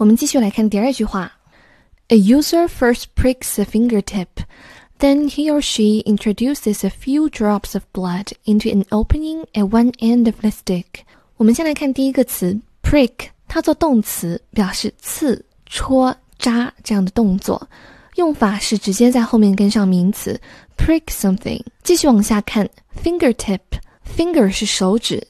我们继续来看第二句话：A user first pricks a fingertip, then he or she introduces a few drops of blood into an opening at one end of the stick。我们先来看第一个词 prick，它做动词，表示刺、戳、扎这样的动作。用法是直接在后面跟上名词 prick something。继续往下看，fingertip，finger 是手指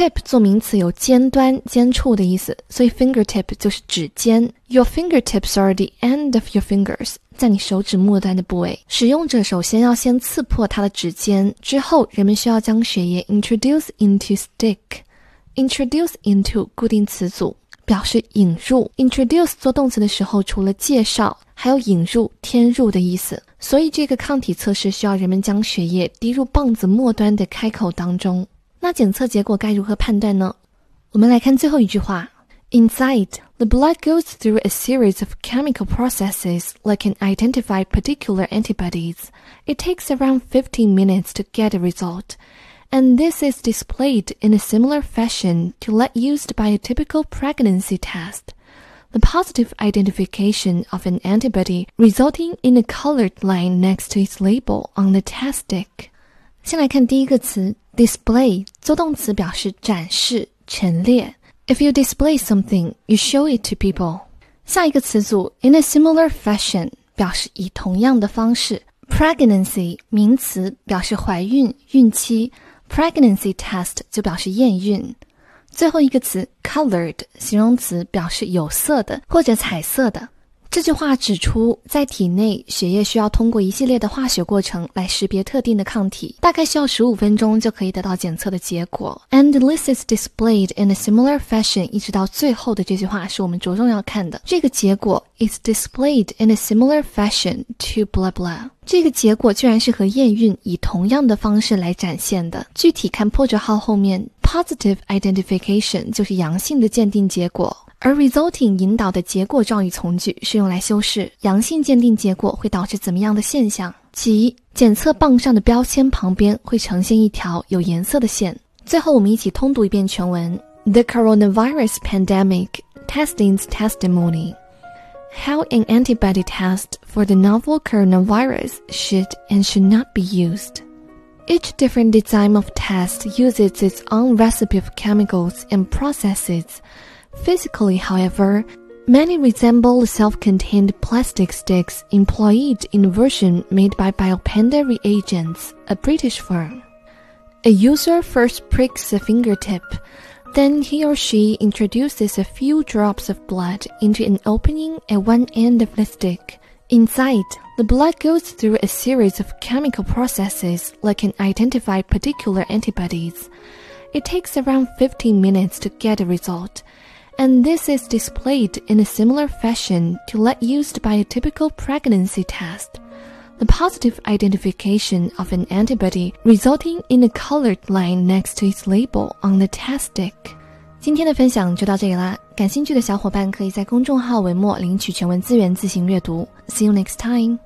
，tip 做名词有尖端、尖处的意思，所以 fingertip 就是指尖。Your fingertips are the end of your fingers，在你手指末端的部位。使用者首先要先刺破它的指尖，之后人们需要将血液 introduce into stick。introduce into 固定词组。表示引入，introduce 做动词的时候，除了介绍，还有引入、添入的意思。所以这个抗体测试需要人们将血液滴入棒子末端的开口当中。那检测结果该如何判断呢？我们来看最后一句话：Inside, the blood goes through a series of chemical processes that can identify particular antibodies. It takes around 15 minutes to get a result and this is displayed in a similar fashion to that used by a typical pregnancy test. The positive identification of an antibody resulting in a colored line next to its label on the test stick. 先来看第一个词 display，做动词表示展示、陈列。If you display something, you show it to people. 下一个词组 in a similar fashion 表示以同样的方式。Pregnancy 名词表示怀孕、孕期。Pregnancy test 就表示验孕。最后一个词 colored 形容词表示有色的或者彩色的。这句话指出，在体内血液需要通过一系列的化学过程来识别特定的抗体，大概需要十五分钟就可以得到检测的结果。And this is displayed in a similar fashion，一直到最后的这句话是我们着重要看的。这个结果 is displayed in a similar fashion to blah blah。这个结果居然是和验孕以同样的方式来展现的。具体看破折号后面，positive identification 就是阳性的鉴定结果。而 resulting 引导的结果状语从句是用来修饰阳性鉴定结果会导致怎么样的现象，即检测棒上的标签旁边会呈现一条有颜色的线。最后，我们一起通读一遍全文：The coronavirus pandemic testing's testimony. How an antibody test for the novel coronavirus should and should not be used. Each different design of test uses its own recipe of chemicals and processes Physically, however, many resemble self-contained plastic sticks employed in a version made by Biopanda Reagents, a British firm. A user first pricks a fingertip, then he or she introduces a few drops of blood into an opening at one end of the stick. Inside, the blood goes through a series of chemical processes that can identify particular antibodies. It takes around 15 minutes to get a result and this is displayed in a similar fashion to that used by a typical pregnancy test. The positive identification of an antibody resulting in a colored line next to its label on the test stick. 今天的分享就到这里啦，感兴趣的小伙伴可以在公众号文末领取全文资源自行阅读。See you next time.